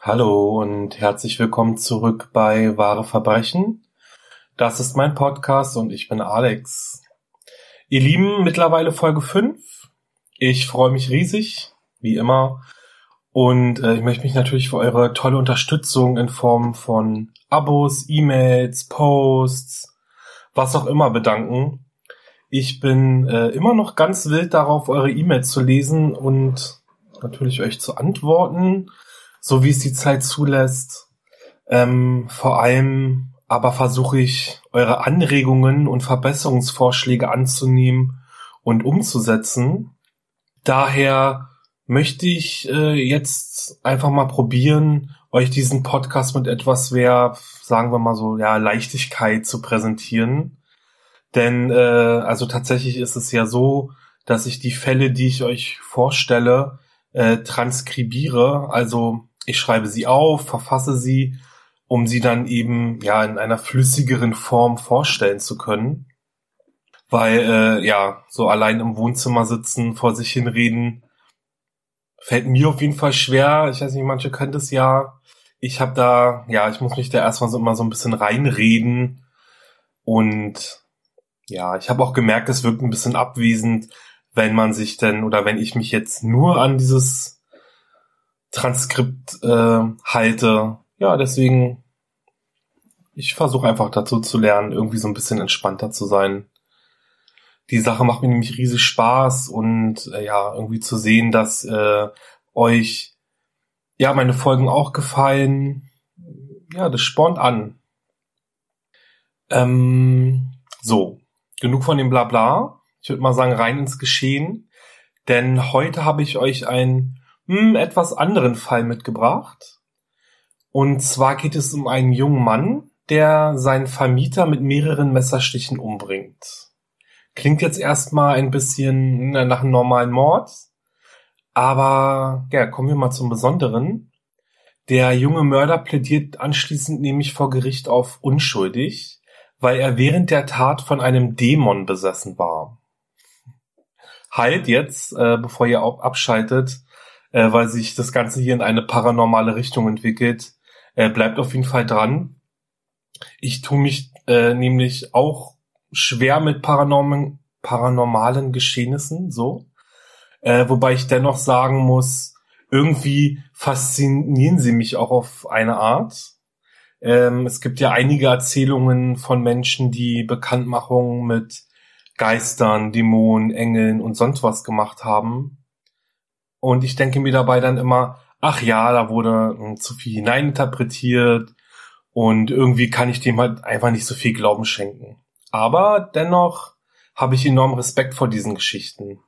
Hallo und herzlich willkommen zurück bei Wahre Verbrechen. Das ist mein Podcast und ich bin Alex. Ihr Lieben, mittlerweile Folge 5. Ich freue mich riesig, wie immer. Und äh, ich möchte mich natürlich für eure tolle Unterstützung in Form von Abos, E-Mails, Posts, was auch immer bedanken. Ich bin äh, immer noch ganz wild darauf, eure E-Mails zu lesen und natürlich euch zu antworten so wie es die Zeit zulässt. Ähm, vor allem aber versuche ich, eure Anregungen und Verbesserungsvorschläge anzunehmen und umzusetzen. Daher möchte ich äh, jetzt einfach mal probieren, euch diesen Podcast mit etwas mehr, sagen wir mal so, ja, Leichtigkeit zu präsentieren. Denn äh, also tatsächlich ist es ja so, dass ich die Fälle, die ich euch vorstelle, äh, transkribiere, also ich schreibe sie auf, verfasse sie, um sie dann eben ja in einer flüssigeren Form vorstellen zu können. Weil äh, ja, so allein im Wohnzimmer sitzen, vor sich hinreden, fällt mir auf jeden Fall schwer. Ich weiß nicht, manche können das ja. Ich habe da, ja, ich muss mich da erstmal so immer so ein bisschen reinreden. Und ja, ich habe auch gemerkt, es wirkt ein bisschen abwesend, wenn man sich denn oder wenn ich mich jetzt nur an dieses Transkript äh, halte. Ja, deswegen, ich versuche einfach dazu zu lernen, irgendwie so ein bisschen entspannter zu sein. Die Sache macht mir nämlich riesig Spaß und äh, ja, irgendwie zu sehen, dass äh, euch ja meine Folgen auch gefallen. Ja, das spornt an. Ähm, so, genug von dem Blabla. Ich würde mal sagen, rein ins Geschehen. Denn heute habe ich euch ein hm, etwas anderen Fall mitgebracht. Und zwar geht es um einen jungen Mann, der seinen Vermieter mit mehreren Messerstichen umbringt. Klingt jetzt erstmal ein bisschen nach einem normalen Mord, aber ja, kommen wir mal zum Besonderen. Der junge Mörder plädiert anschließend nämlich vor Gericht auf unschuldig, weil er während der Tat von einem Dämon besessen war. Halt jetzt, äh, bevor ihr auch abschaltet, äh, weil sich das Ganze hier in eine paranormale Richtung entwickelt. Äh, bleibt auf jeden Fall dran. Ich tue mich äh, nämlich auch schwer mit paranormen, paranormalen Geschehnissen, so. Äh, wobei ich dennoch sagen muss, irgendwie faszinieren sie mich auch auf eine Art. Ähm, es gibt ja einige Erzählungen von Menschen, die Bekanntmachungen mit Geistern, Dämonen, Engeln und sonst was gemacht haben. Und ich denke mir dabei dann immer, ach ja, da wurde hm, zu viel hineininterpretiert und irgendwie kann ich dem halt einfach nicht so viel Glauben schenken. Aber dennoch habe ich enorm Respekt vor diesen Geschichten.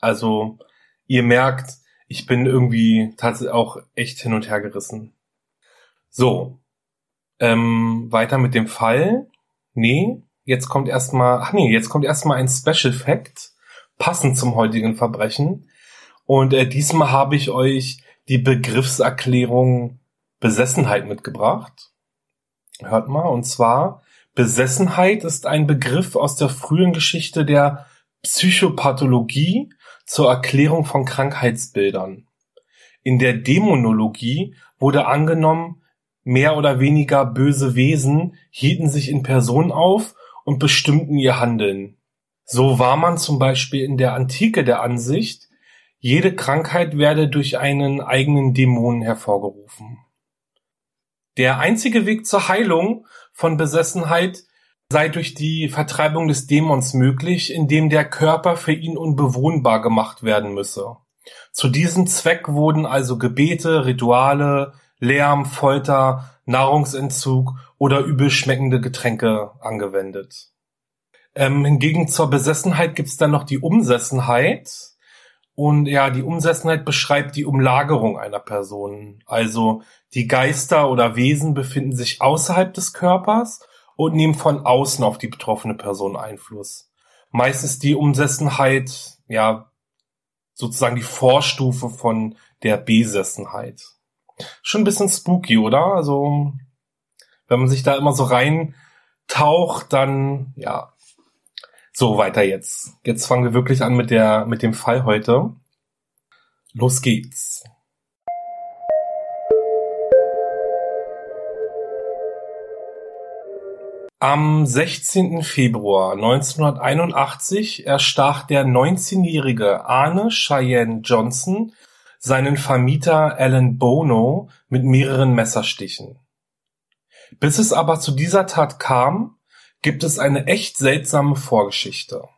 Also, ihr merkt, ich bin irgendwie tatsächlich auch echt hin und her gerissen. So. Ähm, weiter mit dem Fall. Nee, jetzt kommt erstmal, ach nee, jetzt kommt erstmal ein Special Fact, passend zum heutigen Verbrechen. Und äh, diesmal habe ich euch die Begriffserklärung Besessenheit mitgebracht. Hört mal, und zwar Besessenheit ist ein Begriff aus der frühen Geschichte der Psychopathologie zur Erklärung von Krankheitsbildern. In der Dämonologie wurde angenommen, mehr oder weniger böse Wesen hielten sich in Person auf und bestimmten ihr Handeln. So war man zum Beispiel in der Antike der Ansicht, jede Krankheit werde durch einen eigenen Dämon hervorgerufen. Der einzige Weg zur Heilung von Besessenheit sei durch die Vertreibung des Dämons möglich, indem der Körper für ihn unbewohnbar gemacht werden müsse. Zu diesem Zweck wurden also Gebete, Rituale, Lärm, Folter, Nahrungsentzug oder übel schmeckende Getränke angewendet. Ähm, hingegen zur Besessenheit gibt's dann noch die Umsessenheit. Und ja, die Umsessenheit beschreibt die Umlagerung einer Person. Also die Geister oder Wesen befinden sich außerhalb des Körpers und nehmen von außen auf die betroffene Person Einfluss. Meist ist die Umsessenheit ja sozusagen die Vorstufe von der Besessenheit. Schon ein bisschen spooky, oder? Also wenn man sich da immer so reintaucht, dann ja. So weiter jetzt. Jetzt fangen wir wirklich an mit der mit dem Fall heute. Los geht's. Am 16. Februar 1981 erstach der 19-jährige Arne Cheyenne Johnson seinen Vermieter Alan Bono mit mehreren Messerstichen. Bis es aber zu dieser Tat kam, gibt es eine echt seltsame Vorgeschichte.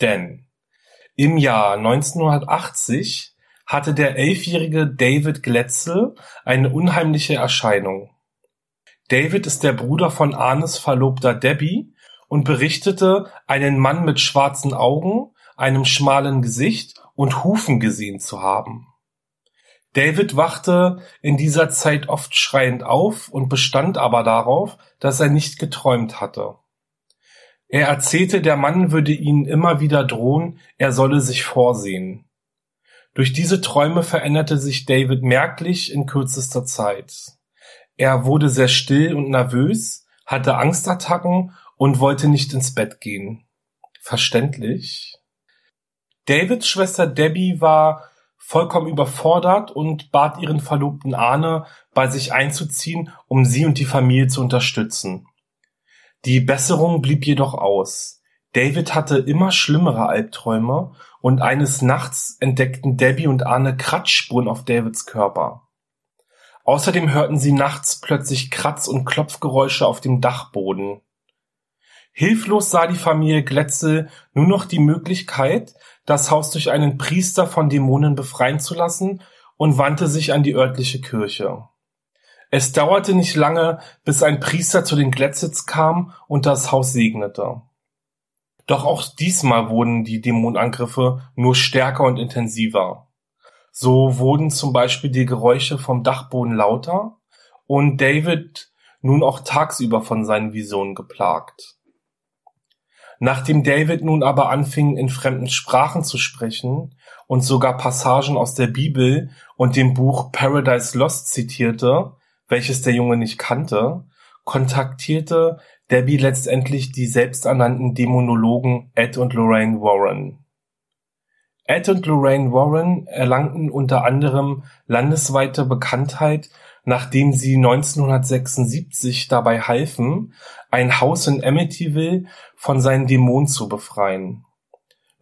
Denn im Jahr 1980 hatte der elfjährige David Gletzel eine unheimliche Erscheinung. David ist der Bruder von Arnes Verlobter Debbie und berichtete, einen Mann mit schwarzen Augen, einem schmalen Gesicht und Hufen gesehen zu haben. David wachte in dieser Zeit oft schreiend auf und bestand aber darauf, dass er nicht geträumt hatte. Er erzählte, der Mann würde ihnen immer wieder drohen, er solle sich vorsehen. Durch diese Träume veränderte sich David merklich in kürzester Zeit. Er wurde sehr still und nervös, hatte Angstattacken und wollte nicht ins Bett gehen. Verständlich. Davids Schwester Debbie war vollkommen überfordert und bat ihren Verlobten Arne, bei sich einzuziehen, um sie und die Familie zu unterstützen. Die Besserung blieb jedoch aus. David hatte immer schlimmere Albträume und eines Nachts entdeckten Debbie und Arne Kratzspuren auf Davids Körper. Außerdem hörten sie nachts plötzlich Kratz- und Klopfgeräusche auf dem Dachboden. Hilflos sah die Familie Glätzel nur noch die Möglichkeit, das Haus durch einen Priester von Dämonen befreien zu lassen und wandte sich an die örtliche Kirche. Es dauerte nicht lange, bis ein Priester zu den Glätzitz kam und das Haus segnete. Doch auch diesmal wurden die Dämonenangriffe nur stärker und intensiver. So wurden zum Beispiel die Geräusche vom Dachboden lauter und David nun auch tagsüber von seinen Visionen geplagt. Nachdem David nun aber anfing, in fremden Sprachen zu sprechen und sogar Passagen aus der Bibel und dem Buch Paradise Lost zitierte, welches der Junge nicht kannte, kontaktierte Debbie letztendlich die selbsternannten Dämonologen Ed und Lorraine Warren. Ed und Lorraine Warren erlangten unter anderem landesweite Bekanntheit, nachdem sie 1976 dabei halfen, ein Haus in Amityville von seinen Dämonen zu befreien.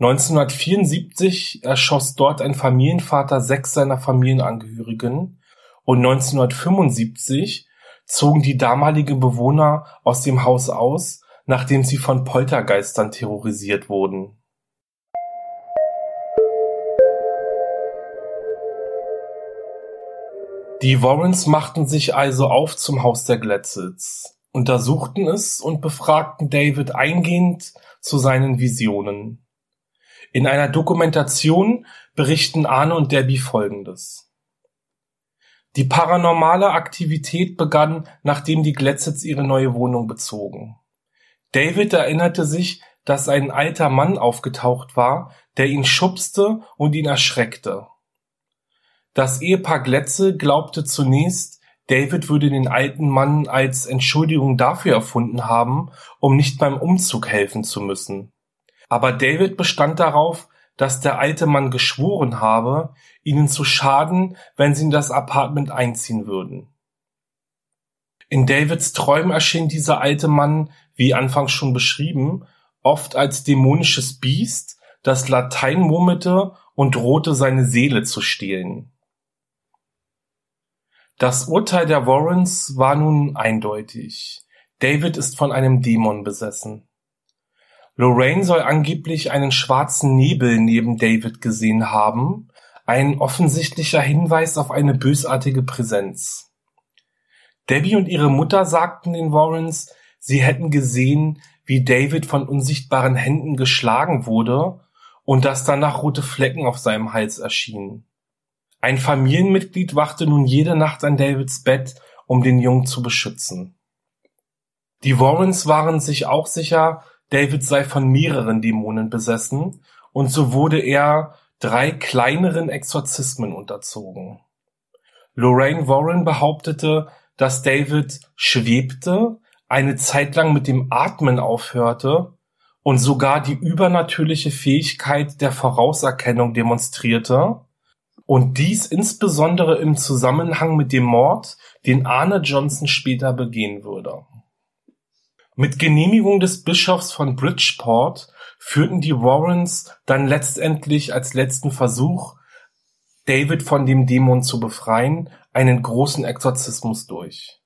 1974 erschoss dort ein Familienvater sechs seiner Familienangehörigen und 1975 zogen die damaligen Bewohner aus dem Haus aus, nachdem sie von Poltergeistern terrorisiert wurden Die Warrens machten sich also auf zum Haus der Glatzels, untersuchten es und befragten David eingehend zu seinen Visionen. In einer Dokumentation berichten Arne und Debbie folgendes. Die paranormale Aktivität begann, nachdem die Glatzets ihre neue Wohnung bezogen. David erinnerte sich, dass ein alter Mann aufgetaucht war, der ihn schubste und ihn erschreckte. Das Ehepaar Glätze glaubte zunächst, David würde den alten Mann als Entschuldigung dafür erfunden haben, um nicht beim Umzug helfen zu müssen. Aber David bestand darauf, dass der alte Mann geschworen habe, ihnen zu schaden, wenn sie in das Apartment einziehen würden. In Davids Träumen erschien dieser alte Mann, wie anfangs schon beschrieben, oft als dämonisches Biest, das Latein murmelte und drohte seine Seele zu stehlen. Das Urteil der Warrens war nun eindeutig. David ist von einem Dämon besessen. Lorraine soll angeblich einen schwarzen Nebel neben David gesehen haben, ein offensichtlicher Hinweis auf eine bösartige Präsenz. Debbie und ihre Mutter sagten den Warrens, sie hätten gesehen, wie David von unsichtbaren Händen geschlagen wurde und dass danach rote Flecken auf seinem Hals erschienen. Ein Familienmitglied wachte nun jede Nacht an Davids Bett, um den Jungen zu beschützen. Die Warrens waren sich auch sicher, David sei von mehreren Dämonen besessen, und so wurde er drei kleineren Exorzismen unterzogen. Lorraine Warren behauptete, dass David schwebte, eine Zeit lang mit dem Atmen aufhörte und sogar die übernatürliche Fähigkeit der Vorauserkennung demonstrierte, und dies insbesondere im Zusammenhang mit dem Mord, den Arne Johnson später begehen würde. Mit Genehmigung des Bischofs von Bridgeport führten die Warrens dann letztendlich als letzten Versuch, David von dem Dämon zu befreien, einen großen Exorzismus durch.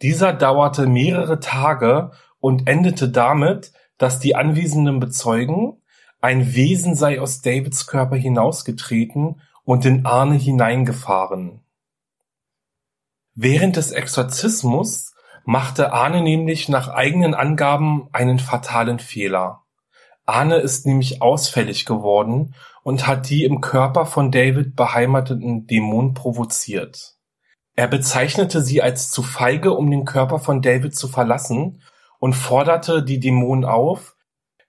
Dieser dauerte mehrere Tage und endete damit, dass die Anwesenden bezeugen, ein Wesen sei aus Davids Körper hinausgetreten und in Arne hineingefahren. Während des Exorzismus machte Arne nämlich nach eigenen Angaben einen fatalen Fehler. Arne ist nämlich ausfällig geworden und hat die im Körper von David beheimateten Dämonen provoziert. Er bezeichnete sie als zu feige, um den Körper von David zu verlassen und forderte die Dämonen auf,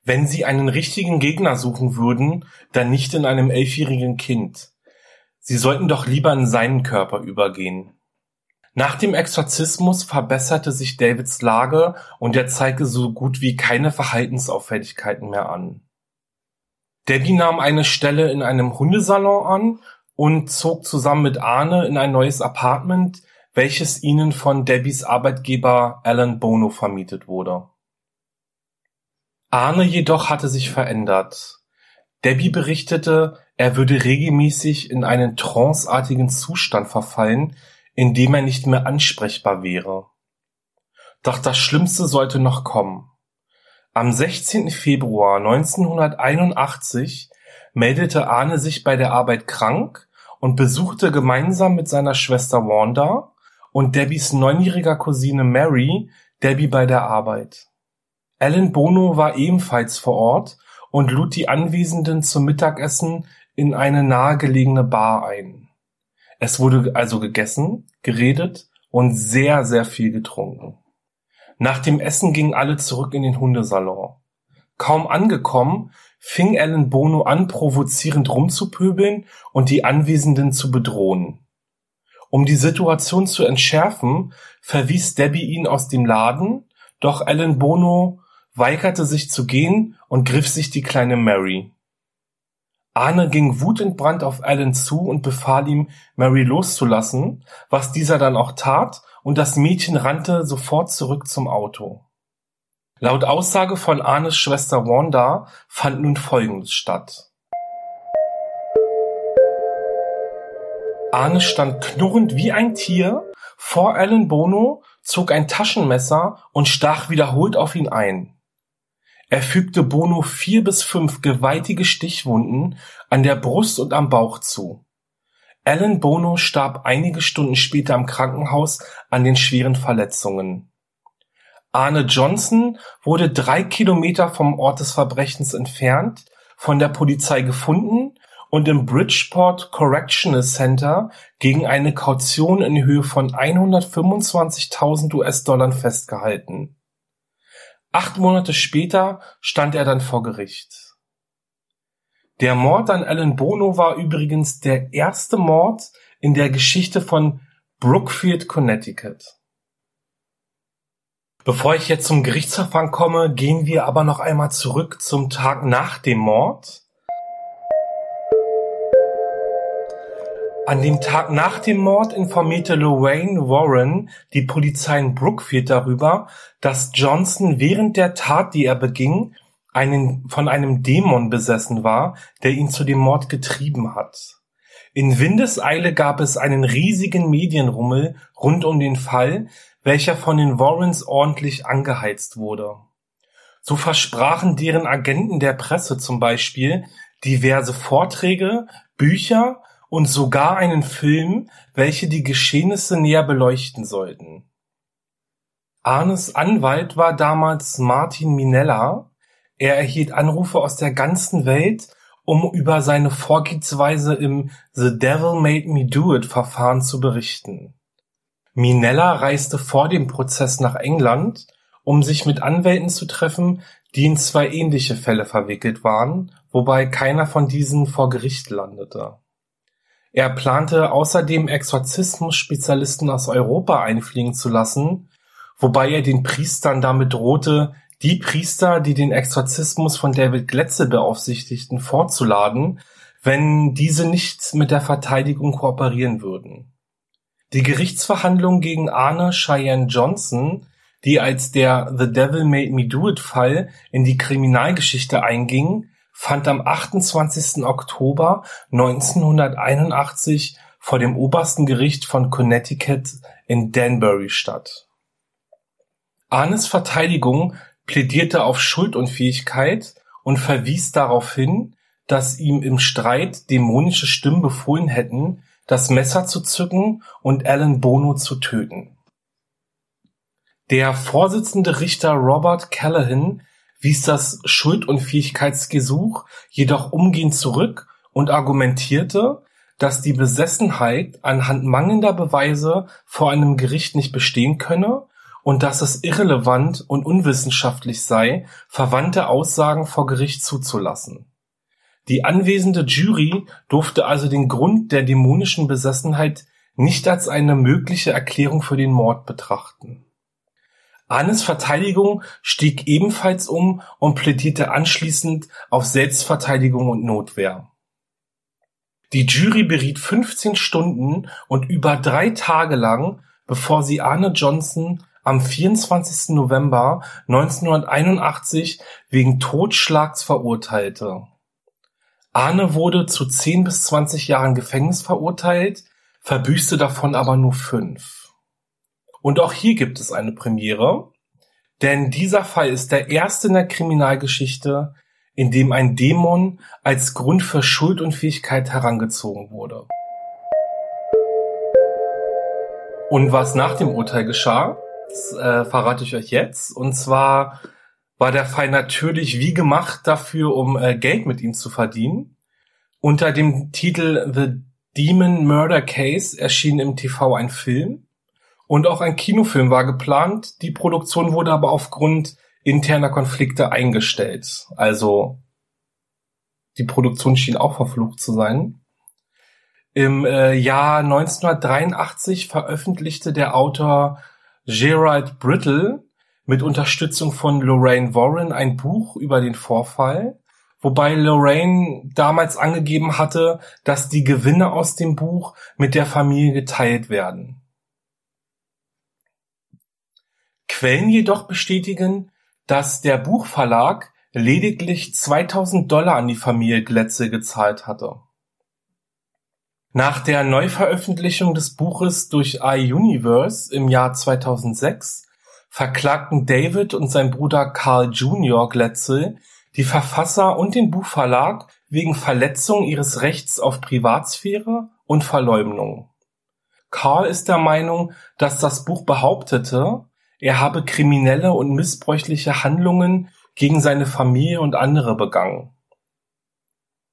wenn sie einen richtigen Gegner suchen würden, dann nicht in einem elfjährigen Kind. Sie sollten doch lieber in seinen Körper übergehen. Nach dem Exorzismus verbesserte sich Davids Lage und er zeigte so gut wie keine Verhaltensauffälligkeiten mehr an. Debbie nahm eine Stelle in einem Hundesalon an und zog zusammen mit Arne in ein neues Apartment, welches ihnen von Debbies Arbeitgeber Alan Bono vermietet wurde. Arne jedoch hatte sich verändert. Debbie berichtete, er würde regelmäßig in einen tranceartigen Zustand verfallen, in dem er nicht mehr ansprechbar wäre. Doch das Schlimmste sollte noch kommen. Am 16. Februar 1981 meldete Arne sich bei der Arbeit krank und besuchte gemeinsam mit seiner Schwester Wanda und Debbies neunjähriger Cousine Mary Debbie bei der Arbeit. Alan Bono war ebenfalls vor Ort und lud die Anwesenden zum Mittagessen in eine nahegelegene Bar ein. Es wurde also gegessen, geredet und sehr, sehr viel getrunken. Nach dem Essen gingen alle zurück in den Hundesalon. Kaum angekommen, fing Alan Bono an, provozierend rumzupöbeln und die Anwesenden zu bedrohen. Um die Situation zu entschärfen, verwies Debbie ihn aus dem Laden, doch Alan Bono weigerte sich zu gehen und griff sich die kleine Mary. Arne ging wutentbrannt auf Alan zu und befahl ihm, Mary loszulassen, was dieser dann auch tat, und das Mädchen rannte sofort zurück zum Auto. Laut Aussage von Arnes Schwester Wanda fand nun Folgendes statt. Arne stand knurrend wie ein Tier vor Alan Bono, zog ein Taschenmesser und stach wiederholt auf ihn ein. Er fügte Bono vier bis fünf gewaltige Stichwunden an der Brust und am Bauch zu. Alan Bono starb einige Stunden später im Krankenhaus an den schweren Verletzungen. Arne Johnson wurde drei Kilometer vom Ort des Verbrechens entfernt von der Polizei gefunden und im Bridgeport Correctional Center gegen eine Kaution in Höhe von 125.000 US-Dollar festgehalten. Acht Monate später stand er dann vor Gericht. Der Mord an Alan Bono war übrigens der erste Mord in der Geschichte von Brookfield, Connecticut. Bevor ich jetzt zum Gerichtsverfahren komme, gehen wir aber noch einmal zurück zum Tag nach dem Mord. An dem Tag nach dem Mord informierte Lorraine Warren die Polizei in Brookfield darüber, dass Johnson während der Tat, die er beging, einen, von einem Dämon besessen war, der ihn zu dem Mord getrieben hat. In Windeseile gab es einen riesigen Medienrummel rund um den Fall, welcher von den Warrens ordentlich angeheizt wurde. So versprachen deren Agenten der Presse zum Beispiel diverse Vorträge, Bücher und sogar einen Film, welche die Geschehnisse näher beleuchten sollten. Arnes Anwalt war damals Martin Minella. Er erhielt Anrufe aus der ganzen Welt, um über seine Vorgehensweise im The Devil Made Me Do It Verfahren zu berichten. Minella reiste vor dem Prozess nach England, um sich mit Anwälten zu treffen, die in zwei ähnliche Fälle verwickelt waren, wobei keiner von diesen vor Gericht landete. Er plante außerdem Exorzismus-Spezialisten aus Europa einfliegen zu lassen, wobei er den Priestern damit drohte, die Priester, die den Exorzismus von David Gletze beaufsichtigten, vorzuladen, wenn diese nicht mit der Verteidigung kooperieren würden. Die Gerichtsverhandlung gegen Arne Cheyenne Johnson, die als der The Devil Made Me Do It Fall in die Kriminalgeschichte einging, fand am 28. Oktober 1981 vor dem obersten Gericht von Connecticut in Danbury statt. Arnes Verteidigung plädierte auf Schuldunfähigkeit und verwies darauf hin, dass ihm im Streit dämonische Stimmen befohlen hätten, das Messer zu zücken und Alan Bono zu töten. Der Vorsitzende Richter Robert Callahan wies das Schuldunfähigkeitsgesuch jedoch umgehend zurück und argumentierte, dass die Besessenheit anhand mangelnder Beweise vor einem Gericht nicht bestehen könne und dass es irrelevant und unwissenschaftlich sei, verwandte Aussagen vor Gericht zuzulassen. Die anwesende Jury durfte also den Grund der dämonischen Besessenheit nicht als eine mögliche Erklärung für den Mord betrachten. Annes Verteidigung stieg ebenfalls um und plädierte anschließend auf Selbstverteidigung und Notwehr. Die Jury beriet 15 Stunden und über drei Tage lang, bevor sie Arne Johnson am 24. November 1981 wegen Totschlags verurteilte. Arne wurde zu 10 bis 20 Jahren Gefängnis verurteilt, verbüßte davon aber nur fünf. Und auch hier gibt es eine Premiere, denn dieser Fall ist der erste in der Kriminalgeschichte, in dem ein Dämon als Grund für Schuldunfähigkeit herangezogen wurde. Und was nach dem Urteil geschah, das äh, verrate ich euch jetzt. Und zwar war der Fall natürlich wie gemacht dafür, um äh, Geld mit ihm zu verdienen. Unter dem Titel The Demon Murder Case erschien im TV ein Film und auch ein Kinofilm war geplant. Die Produktion wurde aber aufgrund interner Konflikte eingestellt. Also die Produktion schien auch verflucht zu sein. Im äh, Jahr 1983 veröffentlichte der Autor Gerald Brittle mit Unterstützung von Lorraine Warren ein Buch über den Vorfall, wobei Lorraine damals angegeben hatte, dass die Gewinne aus dem Buch mit der Familie geteilt werden. Quellen jedoch bestätigen, dass der Buchverlag lediglich 2000 Dollar an die Familie Glätze gezahlt hatte. Nach der Neuveröffentlichung des Buches durch iUniverse im Jahr 2006 verklagten David und sein Bruder Carl Junior Glätzel die Verfasser und den Buchverlag wegen Verletzung ihres Rechts auf Privatsphäre und Verleumdung. Carl ist der Meinung, dass das Buch behauptete, er habe kriminelle und missbräuchliche Handlungen gegen seine Familie und andere begangen.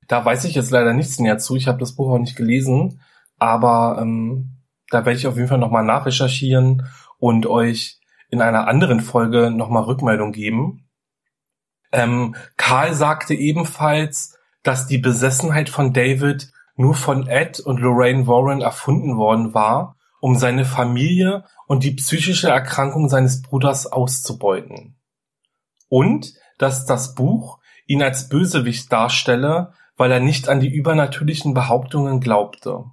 Da weiß ich jetzt leider nichts näher zu. Ich habe das Buch auch nicht gelesen, aber ähm, da werde ich auf jeden Fall nochmal nachrecherchieren und euch in einer anderen Folge nochmal Rückmeldung geben. Ähm, Karl sagte ebenfalls, dass die Besessenheit von David nur von Ed und Lorraine Warren erfunden worden war, um seine Familie und die psychische Erkrankung seines Bruders auszubeuten. Und dass das Buch ihn als Bösewicht darstelle, weil er nicht an die übernatürlichen Behauptungen glaubte.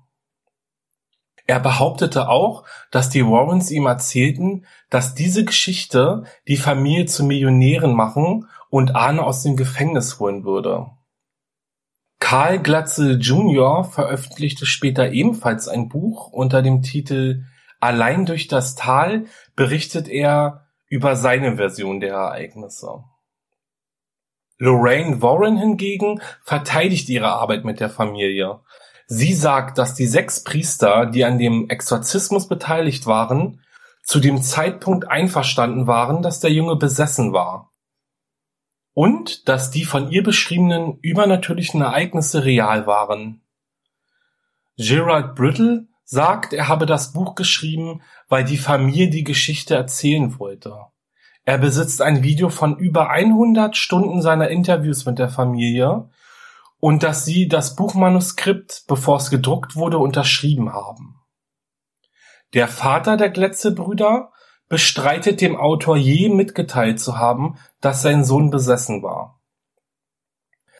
Er behauptete auch, dass die Warrens ihm erzählten, dass diese Geschichte die Familie zu Millionären machen und Arne aus dem Gefängnis holen würde. Karl Glatzel Jr. veröffentlichte später ebenfalls ein Buch unter dem Titel Allein durch das Tal berichtet er über seine Version der Ereignisse. Lorraine Warren hingegen verteidigt ihre Arbeit mit der Familie. Sie sagt, dass die sechs Priester, die an dem Exorzismus beteiligt waren, zu dem Zeitpunkt einverstanden waren, dass der Junge besessen war. Und dass die von ihr beschriebenen übernatürlichen Ereignisse real waren. Gerald Brittle sagt, er habe das Buch geschrieben, weil die Familie die Geschichte erzählen wollte. Er besitzt ein Video von über 100 Stunden seiner Interviews mit der Familie und dass sie das Buchmanuskript, bevor es gedruckt wurde, unterschrieben haben. Der Vater der Gletze-Brüder bestreitet dem Autor je mitgeteilt zu haben, dass sein Sohn besessen war.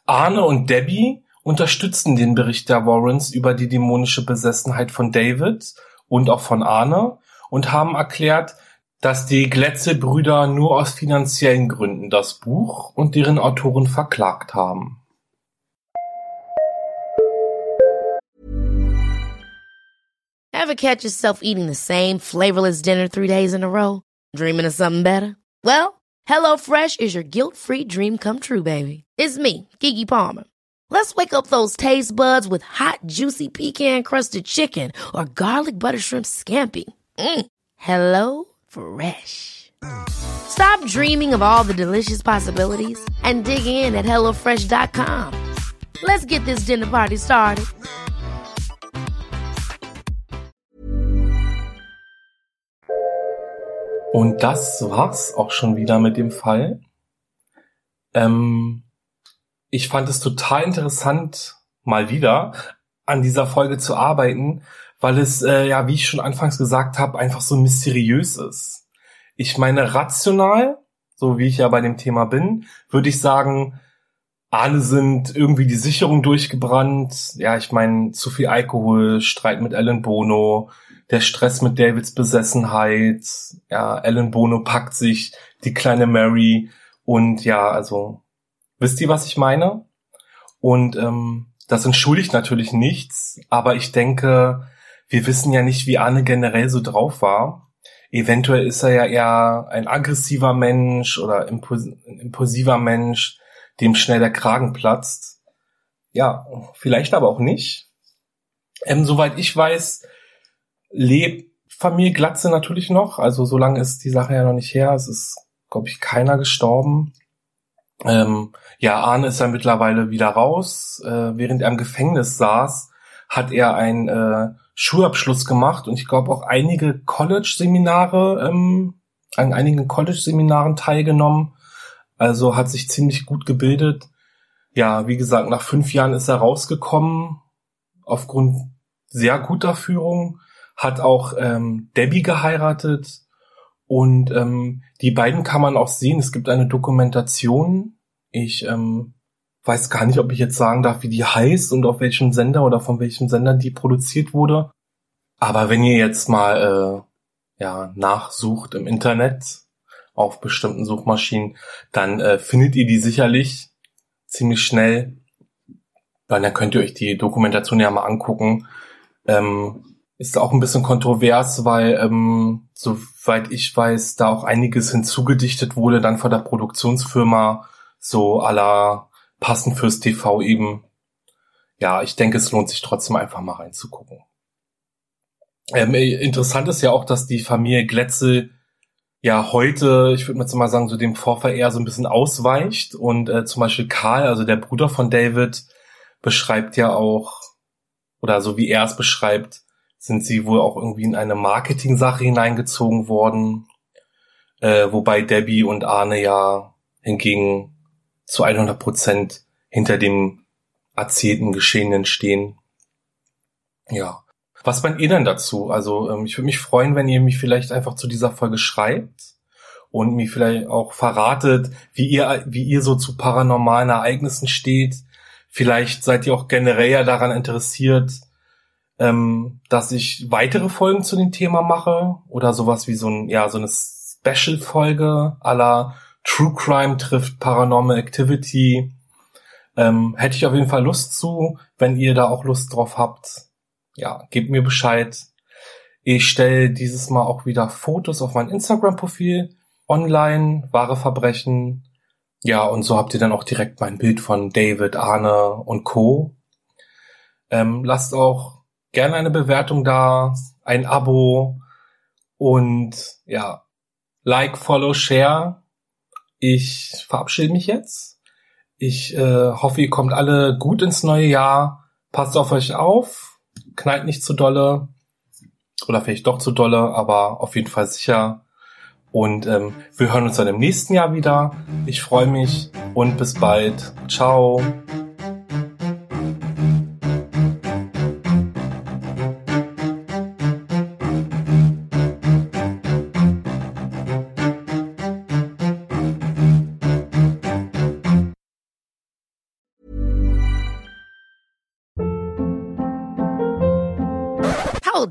Arne und Debbie unterstützten den Bericht der Warrens über die dämonische Besessenheit von David und auch von Arne und haben erklärt, dass die Gletze-Brüder nur aus finanziellen Gründen das Buch und deren Autoren verklagt haben. Ever catch yourself eating the same flavorless dinner three days in a row? Dreaming of something better? Well, HelloFresh is your guilt-free dream come true, baby. It's me, Kiki Palmer. Let's wake up those taste buds with hot, juicy pecan-crusted chicken or garlic butter shrimp scampi. Mm. Hello Fresh. Stop dreaming of all the delicious possibilities and dig in at HelloFresh.com. Let's get this dinner party started. Und das war's auch schon wieder mit dem Fall. Ähm, ich fand es total interessant, mal wieder an dieser Folge zu arbeiten, weil es, äh, ja, wie ich schon anfangs gesagt habe, einfach so mysteriös ist. Ich meine, rational, so wie ich ja bei dem Thema bin, würde ich sagen, alle sind irgendwie die Sicherung durchgebrannt. Ja, ich meine, zu viel Alkohol, Streit mit Alan Bono, der Stress mit Davids Besessenheit. Ja, Alan Bono packt sich die kleine Mary und ja, also wisst ihr, was ich meine? Und ähm, das entschuldigt natürlich nichts, aber ich denke, wir wissen ja nicht, wie Arne generell so drauf war. Eventuell ist er ja eher ein aggressiver Mensch oder impulsiver Mensch, dem schnell der Kragen platzt. Ja, vielleicht aber auch nicht. Ähm, soweit ich weiß, lebt Familie Glatze natürlich noch. Also so lange ist die Sache ja noch nicht her. Es ist, glaube ich, keiner gestorben. Ähm, ja, Arne ist ja mittlerweile wieder raus. Äh, während er im Gefängnis saß, hat er ein äh, Schulabschluss gemacht und ich glaube auch einige College-Seminare, ähm, an einigen College-Seminaren teilgenommen. Also hat sich ziemlich gut gebildet. Ja, wie gesagt, nach fünf Jahren ist er rausgekommen aufgrund sehr guter Führung, hat auch ähm, Debbie geheiratet und ähm, die beiden kann man auch sehen. Es gibt eine Dokumentation. Ich ähm, weiß gar nicht, ob ich jetzt sagen darf, wie die heißt und auf welchem Sender oder von welchem Sender die produziert wurde. Aber wenn ihr jetzt mal äh, ja nachsucht im Internet auf bestimmten Suchmaschinen, dann äh, findet ihr die sicherlich ziemlich schnell. Weil dann könnt ihr euch die Dokumentation ja mal angucken. Ähm, ist auch ein bisschen kontrovers, weil ähm, soweit ich weiß, da auch einiges hinzugedichtet wurde dann von der Produktionsfirma so aller passend fürs TV eben. Ja, ich denke, es lohnt sich trotzdem einfach mal reinzugucken. Ähm, interessant ist ja auch, dass die Familie Glätzel ja heute, ich würde mal sagen, so dem Vorfall eher so ein bisschen ausweicht und äh, zum Beispiel Karl, also der Bruder von David, beschreibt ja auch, oder so wie er es beschreibt, sind sie wohl auch irgendwie in eine Marketing-Sache hineingezogen worden, äh, wobei Debbie und Arne ja hingegen zu 100 Prozent hinter dem erzählten Geschehenen stehen. Ja. Was meint ihr denn dazu? Also ähm, ich würde mich freuen, wenn ihr mich vielleicht einfach zu dieser Folge schreibt und mir vielleicht auch verratet, wie ihr, wie ihr so zu paranormalen Ereignissen steht. Vielleicht seid ihr auch generell ja daran interessiert, ähm, dass ich weitere Folgen zu dem Thema mache oder sowas wie so ein, ja, so eine Special-Folge aller True Crime trifft Paranormal Activity. Ähm, hätte ich auf jeden Fall Lust zu, wenn ihr da auch Lust drauf habt. Ja, gebt mir Bescheid. Ich stelle dieses Mal auch wieder Fotos auf mein Instagram-Profil online, wahre Verbrechen. Ja, und so habt ihr dann auch direkt mein Bild von David, Arne und Co. Ähm, lasst auch gerne eine Bewertung da, ein Abo und ja, Like, Follow, Share. Ich verabschiede mich jetzt. Ich äh, hoffe, ihr kommt alle gut ins neue Jahr. Passt auf euch auf, knallt nicht zu dolle oder vielleicht doch zu dolle, aber auf jeden Fall sicher. Und ähm, wir hören uns dann im nächsten Jahr wieder. Ich freue mich und bis bald. Ciao.